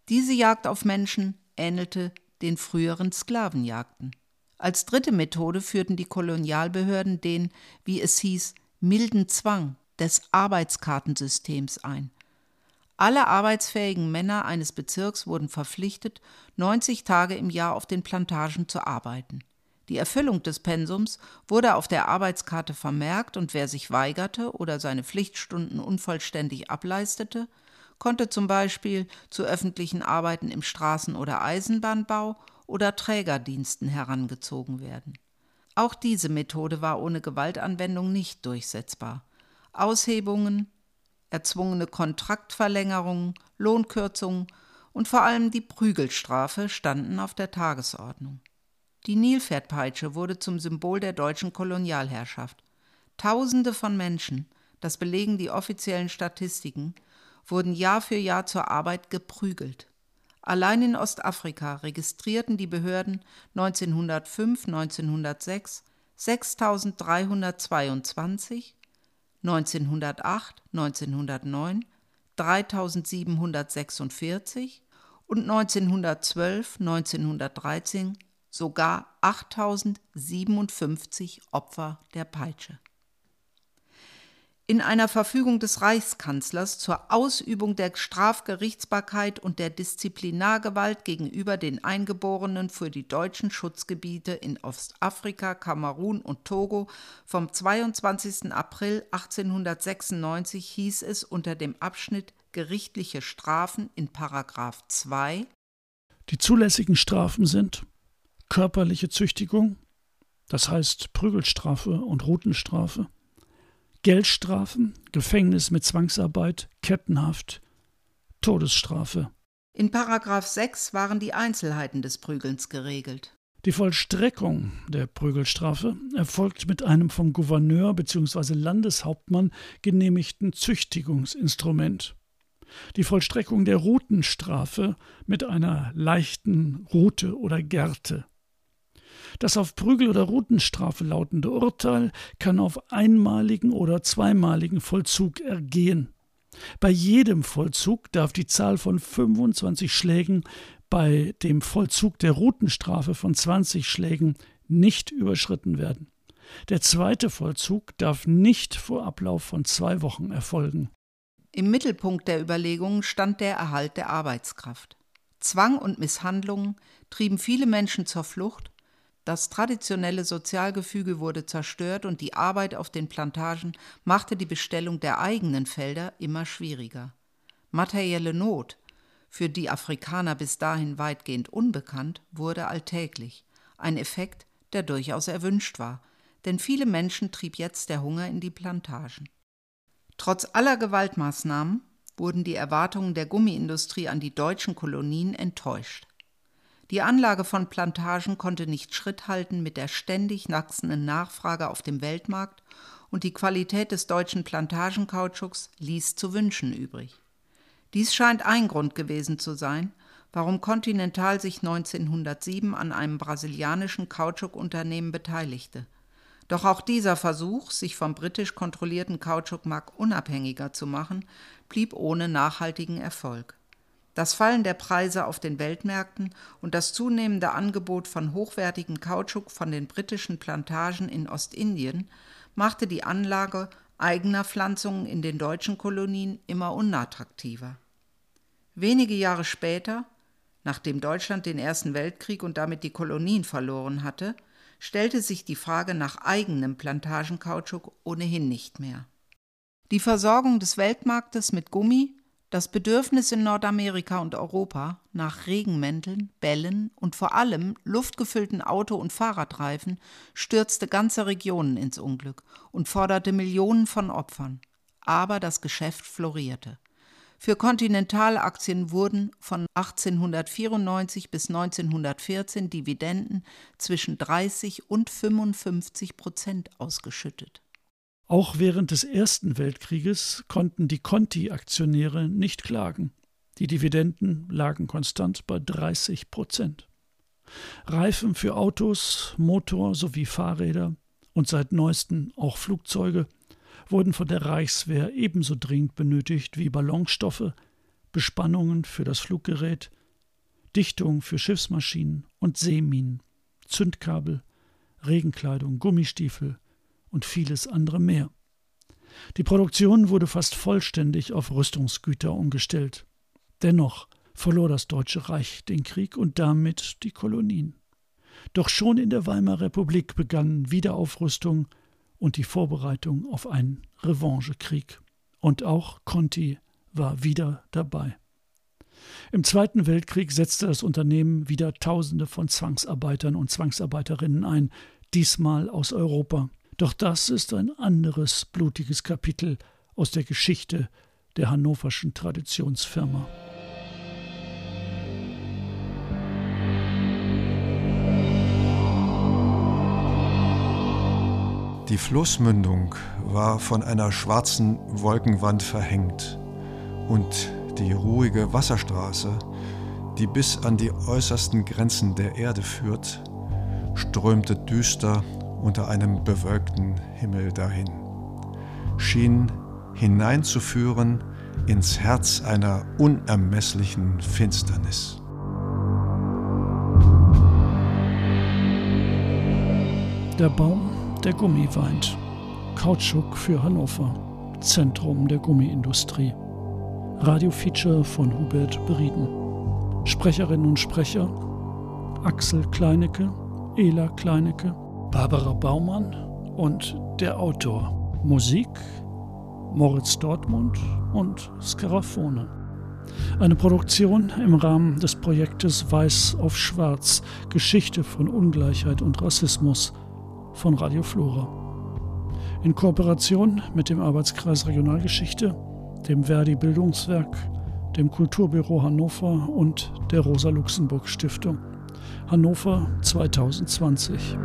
Diese Jagd auf Menschen ähnelte den früheren Sklavenjagden. Als dritte Methode führten die Kolonialbehörden den, wie es hieß, milden Zwang des Arbeitskartensystems ein. Alle arbeitsfähigen Männer eines Bezirks wurden verpflichtet, 90 Tage im Jahr auf den Plantagen zu arbeiten. Die Erfüllung des Pensums wurde auf der Arbeitskarte vermerkt und wer sich weigerte oder seine Pflichtstunden unvollständig ableistete, konnte zum Beispiel zu öffentlichen Arbeiten im Straßen- oder Eisenbahnbau oder Trägerdiensten herangezogen werden. Auch diese Methode war ohne Gewaltanwendung nicht durchsetzbar. Aushebungen, erzwungene Kontraktverlängerungen, Lohnkürzungen und vor allem die Prügelstrafe standen auf der Tagesordnung. Die Nilpferdpeitsche wurde zum Symbol der deutschen Kolonialherrschaft. Tausende von Menschen, das belegen die offiziellen Statistiken, wurden Jahr für Jahr zur Arbeit geprügelt. Allein in Ostafrika registrierten die Behörden 1905, 1906 6322, 1908, 1909 3746 und 1912, 1913 sogar 8057 Opfer der Peitsche in einer Verfügung des Reichskanzlers zur Ausübung der Strafgerichtsbarkeit und der Disziplinargewalt gegenüber den Eingeborenen für die deutschen Schutzgebiete in Ostafrika, Kamerun und Togo vom 22. April 1896 hieß es unter dem Abschnitt Gerichtliche Strafen in Paragraph 2 Die zulässigen Strafen sind körperliche Züchtigung, das heißt Prügelstrafe und Rutenstrafe, Geldstrafen, Gefängnis mit Zwangsarbeit, Kettenhaft, Todesstrafe In Paragraph 6 waren die Einzelheiten des Prügelns geregelt. Die Vollstreckung der Prügelstrafe erfolgt mit einem vom Gouverneur bzw. Landeshauptmann genehmigten Züchtigungsinstrument. Die Vollstreckung der Rutenstrafe mit einer leichten Rute oder Gerte. Das auf Prügel- oder Rutenstrafe lautende Urteil kann auf einmaligen oder zweimaligen Vollzug ergehen. Bei jedem Vollzug darf die Zahl von 25 Schlägen bei dem Vollzug der Rutenstrafe von 20 Schlägen nicht überschritten werden. Der zweite Vollzug darf nicht vor Ablauf von zwei Wochen erfolgen. Im Mittelpunkt der Überlegungen stand der Erhalt der Arbeitskraft. Zwang und Misshandlungen trieben viele Menschen zur Flucht das traditionelle Sozialgefüge wurde zerstört und die Arbeit auf den Plantagen machte die Bestellung der eigenen Felder immer schwieriger. Materielle Not, für die Afrikaner bis dahin weitgehend unbekannt, wurde alltäglich, ein Effekt, der durchaus erwünscht war, denn viele Menschen trieb jetzt der Hunger in die Plantagen. Trotz aller Gewaltmaßnahmen wurden die Erwartungen der Gummiindustrie an die deutschen Kolonien enttäuscht. Die Anlage von Plantagen konnte nicht Schritt halten mit der ständig wachsenden Nachfrage auf dem Weltmarkt und die Qualität des deutschen Plantagenkautschuks ließ zu wünschen übrig. Dies scheint ein Grund gewesen zu sein, warum Continental sich 1907 an einem brasilianischen Kautschukunternehmen beteiligte. Doch auch dieser Versuch, sich vom britisch kontrollierten Kautschukmarkt unabhängiger zu machen, blieb ohne nachhaltigen Erfolg. Das Fallen der Preise auf den Weltmärkten und das zunehmende Angebot von hochwertigem Kautschuk von den britischen Plantagen in Ostindien machte die Anlage eigener Pflanzungen in den deutschen Kolonien immer unattraktiver. Wenige Jahre später, nachdem Deutschland den Ersten Weltkrieg und damit die Kolonien verloren hatte, stellte sich die Frage nach eigenem Plantagenkautschuk ohnehin nicht mehr. Die Versorgung des Weltmarktes mit Gummi das Bedürfnis in Nordamerika und Europa nach Regenmänteln, Bällen und vor allem luftgefüllten Auto- und Fahrradreifen stürzte ganze Regionen ins Unglück und forderte Millionen von Opfern. Aber das Geschäft florierte. Für Kontinentalaktien wurden von 1894 bis 1914 Dividenden zwischen 30 und 55 Prozent ausgeschüttet. Auch während des Ersten Weltkrieges konnten die Conti-Aktionäre nicht klagen. Die Dividenden lagen konstant bei 30 Prozent. Reifen für Autos, Motor sowie Fahrräder und seit neuestem auch Flugzeuge wurden von der Reichswehr ebenso dringend benötigt wie Ballonstoffe, Bespannungen für das Fluggerät, Dichtung für Schiffsmaschinen und Seeminen, Zündkabel, Regenkleidung, Gummistiefel, und vieles andere mehr. Die Produktion wurde fast vollständig auf Rüstungsgüter umgestellt. Dennoch verlor das Deutsche Reich den Krieg und damit die Kolonien. Doch schon in der Weimarer Republik begann Wiederaufrüstung und die Vorbereitung auf einen Revanchekrieg. Und auch Conti war wieder dabei. Im Zweiten Weltkrieg setzte das Unternehmen wieder Tausende von Zwangsarbeitern und Zwangsarbeiterinnen ein, diesmal aus Europa. Doch das ist ein anderes blutiges Kapitel aus der Geschichte der hannoverschen Traditionsfirma. Die Flussmündung war von einer schwarzen Wolkenwand verhängt und die ruhige Wasserstraße, die bis an die äußersten Grenzen der Erde führt, strömte düster unter einem bewölkten Himmel dahin, schien hineinzuführen ins Herz einer unermesslichen Finsternis. Der Baum, der Gummi weint. Kautschuk für Hannover. Zentrum der Gummiindustrie. Radiofeature von Hubert Berieden. Sprecherinnen und Sprecher Axel Kleinecke, Ela Kleinecke, Barbara Baumann und der Autor. Musik Moritz Dortmund und Scarafone. Eine Produktion im Rahmen des Projektes Weiß auf Schwarz, Geschichte von Ungleichheit und Rassismus von Radio Flora. In Kooperation mit dem Arbeitskreis Regionalgeschichte, dem Verdi Bildungswerk dem Kulturbüro Hannover und der Rosa-Luxemburg-Stiftung. Hannover 2020.